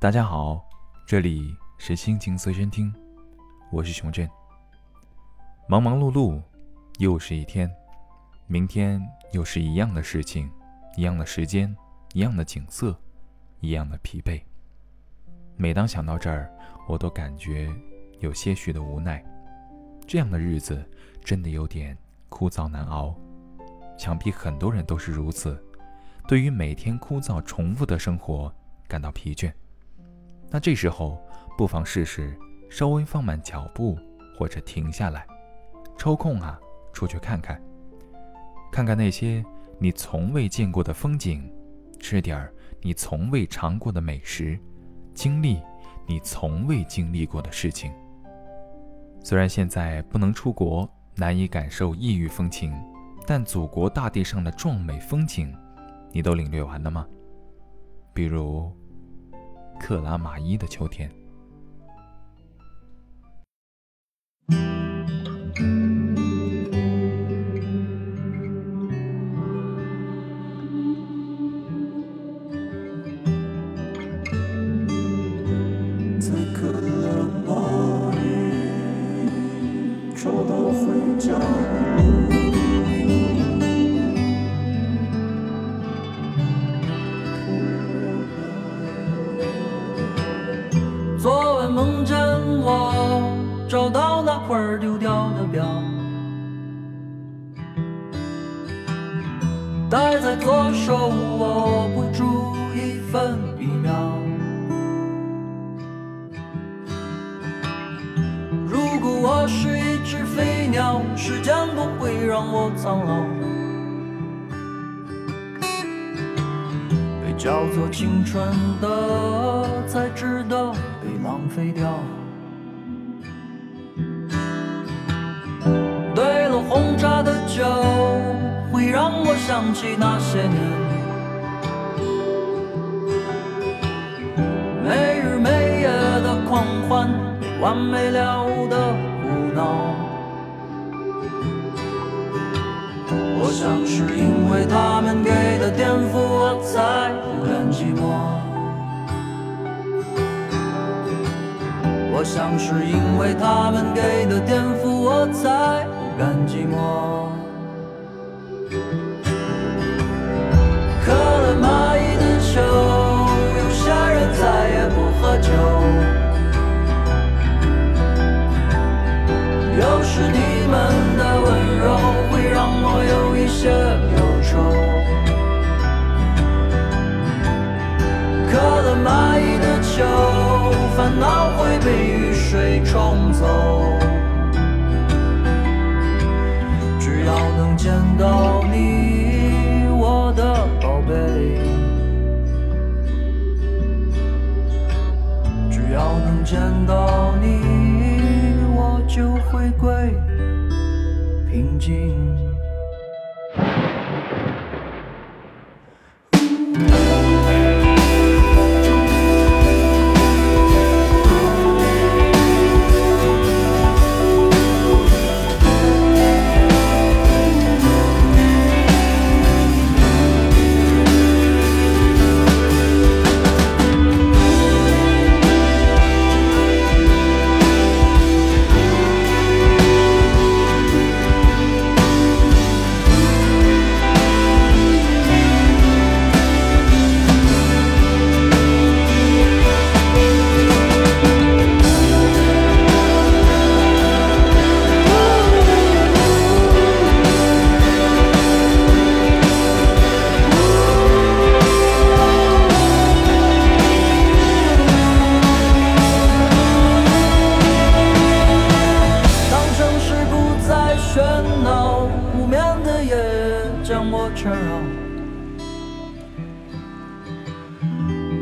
大家好，这里是心情随身听，我是熊振。忙忙碌碌，又是一天，明天又是一样的事情，一样的时间，一样的景色，一样的疲惫。每当想到这儿，我都感觉有些许的无奈。这样的日子真的有点枯燥难熬，想必很多人都是如此。对于每天枯燥重复的生活感到疲倦，那这时候不妨试试稍微放慢脚步，或者停下来，抽空啊出去看看，看看那些你从未见过的风景，吃点儿你从未尝过的美食。经历你从未经历过的事情。虽然现在不能出国，难以感受异域风情，但祖国大地上的壮美风景，你都领略完了吗？比如克拉玛依的秋天。戴在左手，握不住一分一秒。如果我是一只飞鸟，时间不会让我苍老。被叫做青春的，才值得。浪费掉。对了，红茶的酒让我想起那些年，没日没夜的狂欢，没完没了的胡闹。我想是因为他们给的颠覆，我才不甘寂寞。我想是因为他们给的颠覆，我才不甘寂寞。平静。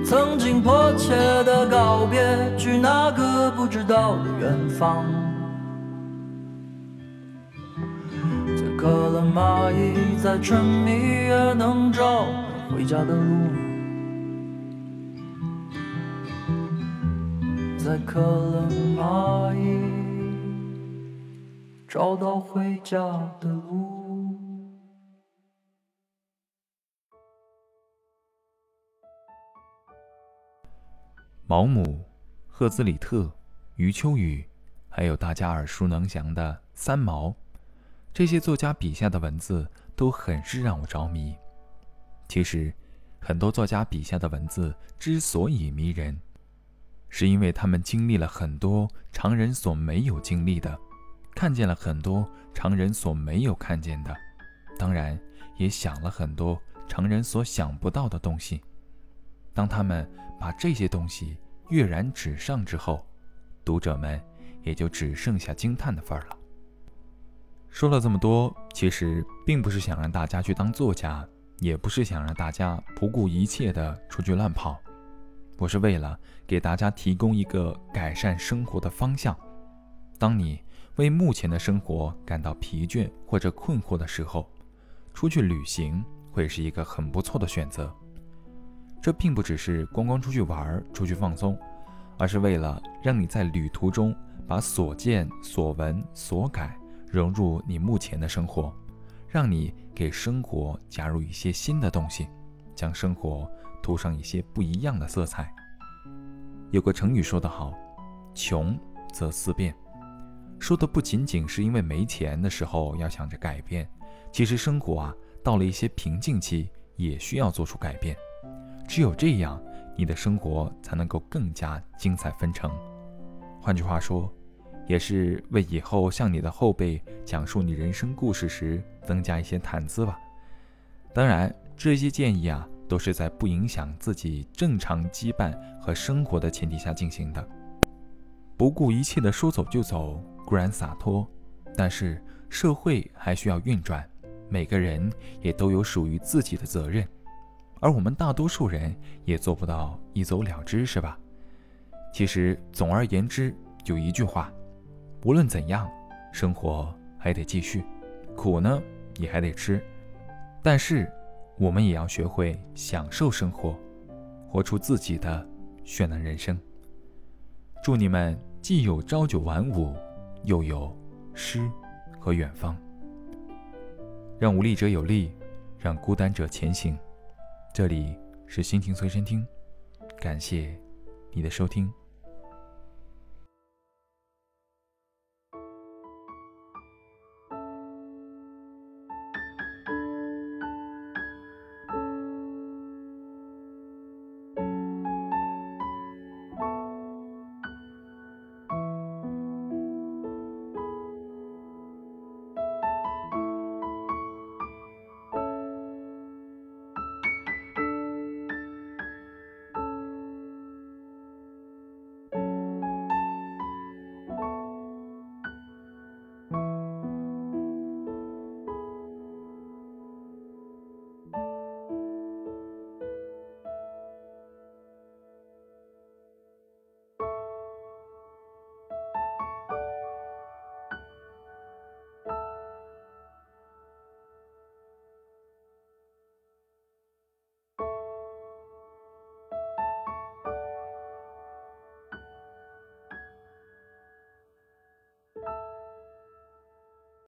曾经迫切的告别，去那个不知道的远方。在渴了蚂蚁，在沉迷也能找到回家的路。在渴了蚂蚁，找到回家的路。毛姆、赫兹里特、余秋雨，还有大家耳熟能详的三毛，这些作家笔下的文字都很是让我着迷。其实，很多作家笔下的文字之所以迷人，是因为他们经历了很多常人所没有经历的，看见了很多常人所没有看见的，当然也想了很多常人所想不到的东西。当他们把这些东西跃然纸上之后，读者们也就只剩下惊叹的份儿了。说了这么多，其实并不是想让大家去当作家，也不是想让大家不顾一切的出去乱跑，我是为了给大家提供一个改善生活的方向。当你为目前的生活感到疲倦或者困惑的时候，出去旅行会是一个很不错的选择。这并不只是光光出去玩、出去放松，而是为了让你在旅途中把所见所闻所感融入你目前的生活，让你给生活加入一些新的东西，将生活涂上一些不一样的色彩。有个成语说得好：“穷则思变”，说的不仅仅是因为没钱的时候要想着改变，其实生活啊，到了一些瓶颈期也需要做出改变。只有这样，你的生活才能够更加精彩纷呈。换句话说，也是为以后向你的后辈讲述你人生故事时增加一些谈资吧。当然，这些建议啊，都是在不影响自己正常羁绊和生活的前提下进行的。不顾一切的说走就走固然洒脱，但是社会还需要运转，每个人也都有属于自己的责任。而我们大多数人也做不到一走了之，是吧？其实，总而言之，就一句话：无论怎样，生活还得继续，苦呢也还得吃。但是，我们也要学会享受生活，活出自己的绚烂人生。祝你们既有朝九晚五，又有诗和远方。让无力者有力，让孤单者前行。这里是心情随身听，感谢你的收听。